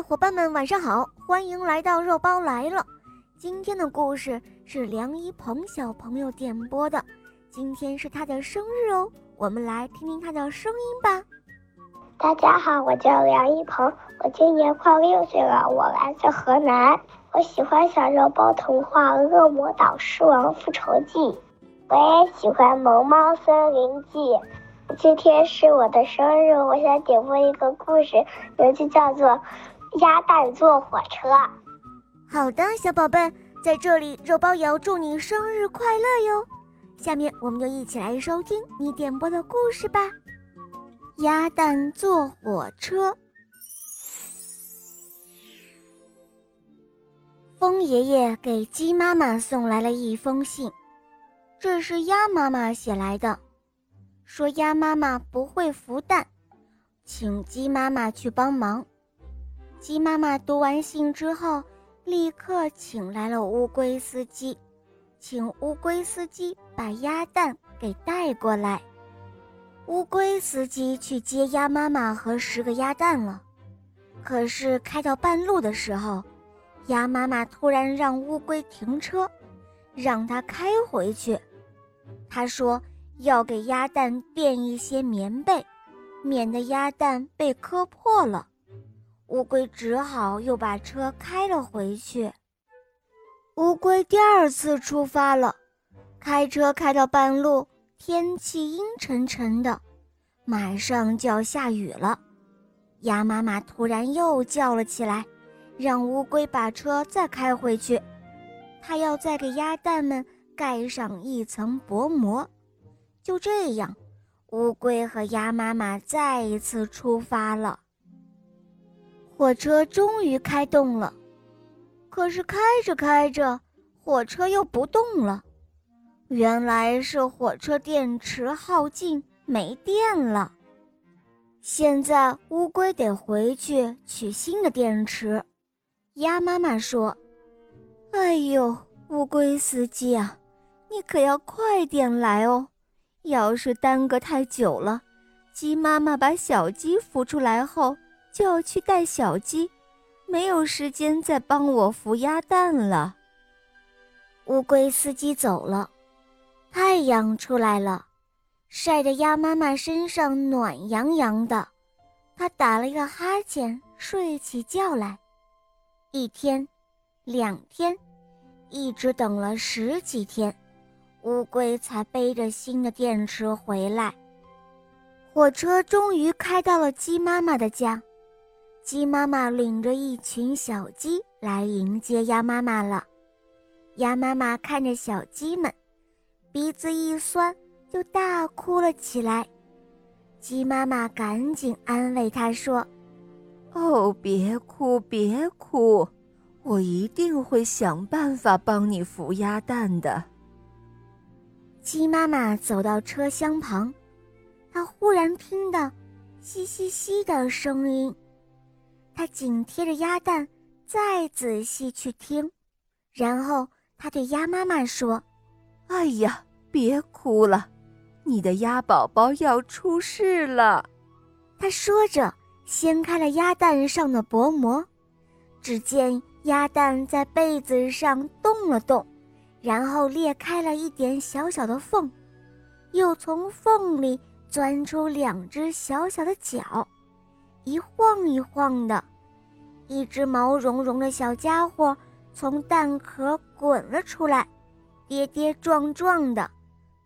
伙伴们，晚上好！欢迎来到肉包来了。今天的故事是梁一鹏小朋友点播的，今天是他的生日哦，我们来听听他的声音吧。大家好，我叫梁一鹏，我今年快六岁了，我来自河南，我喜欢小肉包童话《恶魔岛狮王复仇记》，我也喜欢《萌猫森林记》。今天是我的生日，我想点播一个故事，名字叫做《鸭蛋坐火车》。好的，小宝贝，在这里肉包也要祝你生日快乐哟。下面我们就一起来收听你点播的故事吧。鸭蛋坐火车。风爷爷给鸡妈妈送来了一封信，这是鸭妈妈写来的。说鸭妈妈不会孵蛋，请鸡妈妈去帮忙。鸡妈妈读完信之后，立刻请来了乌龟司机，请乌龟司机把鸭蛋给带过来。乌龟司机去接鸭妈妈和十个鸭蛋了，可是开到半路的时候，鸭妈妈突然让乌龟停车，让它开回去。他说。要给鸭蛋垫一些棉被，免得鸭蛋被磕破了。乌龟只好又把车开了回去。乌龟第二次出发了，开车开到半路，天气阴沉沉的，马上就要下雨了。鸭妈妈突然又叫了起来，让乌龟把车再开回去，它要再给鸭蛋们盖上一层薄膜。就这样，乌龟和鸭妈妈再一次出发了。火车终于开动了，可是开着开着，火车又不动了。原来是火车电池耗尽，没电了。现在乌龟得回去取新的电池。鸭妈妈说：“哎呦，乌龟司机啊，你可要快点来哦！”要是耽搁太久了，鸡妈妈把小鸡孵出来后就要去带小鸡，没有时间再帮我孵鸭蛋了。乌龟司机走了，太阳出来了，晒得鸭妈妈身上暖洋洋的，它打了一个哈欠，睡起觉来。一天，两天，一直等了十几天。乌龟才背着新的电池回来。火车终于开到了鸡妈妈的家，鸡妈妈领着一群小鸡来迎接鸭妈妈了。鸭妈妈看着小鸡们，鼻子一酸，就大哭了起来。鸡妈妈赶紧安慰它说：“哦，别哭，别哭，我一定会想办法帮你孵鸭蛋的。”鸡妈妈走到车厢旁，她忽然听到“嘻嘻嘻”的声音，她紧贴着鸭蛋，再仔细去听，然后他对鸭妈妈说：“哎呀，别哭了，你的鸭宝宝要出世了。”他说着，掀开了鸭蛋上的薄膜，只见鸭蛋在被子上动了动。然后裂开了一点小小的缝，又从缝里钻出两只小小的脚，一晃一晃的，一只毛茸茸的小家伙从蛋壳滚了出来，跌跌撞撞的，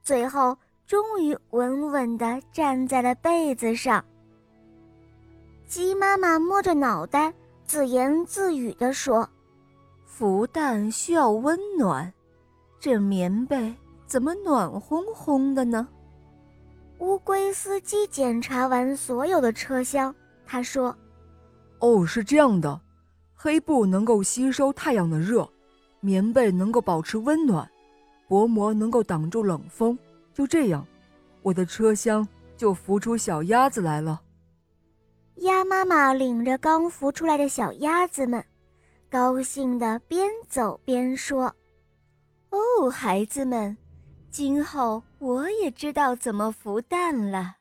最后终于稳稳地站在了被子上。鸡妈妈摸着脑袋，自言自语地说：“孵蛋需要温暖。”这棉被怎么暖烘烘的呢？乌龟司机检查完所有的车厢，他说：“哦，是这样的，黑布能够吸收太阳的热，棉被能够保持温暖，薄膜能够挡住冷风。就这样，我的车厢就孵出小鸭子来了。”鸭妈妈领着刚孵出来的小鸭子们，高兴地边走边说。哦，孩子们，今后我也知道怎么孵蛋了。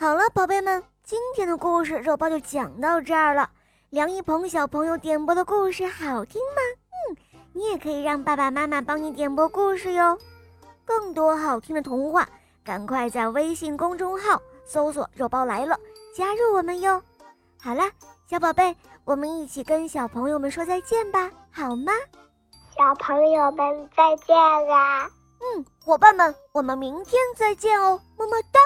好了，宝贝们。今天的故事肉包就讲到这儿了。梁一鹏小朋友点播的故事好听吗？嗯，你也可以让爸爸妈妈帮你点播故事哟。更多好听的童话，赶快在微信公众号搜索“肉包来了”，加入我们哟。好了，小宝贝，我们一起跟小朋友们说再见吧，好吗？小朋友们再见啦！嗯，伙伴们，我们明天再见哦，么么哒。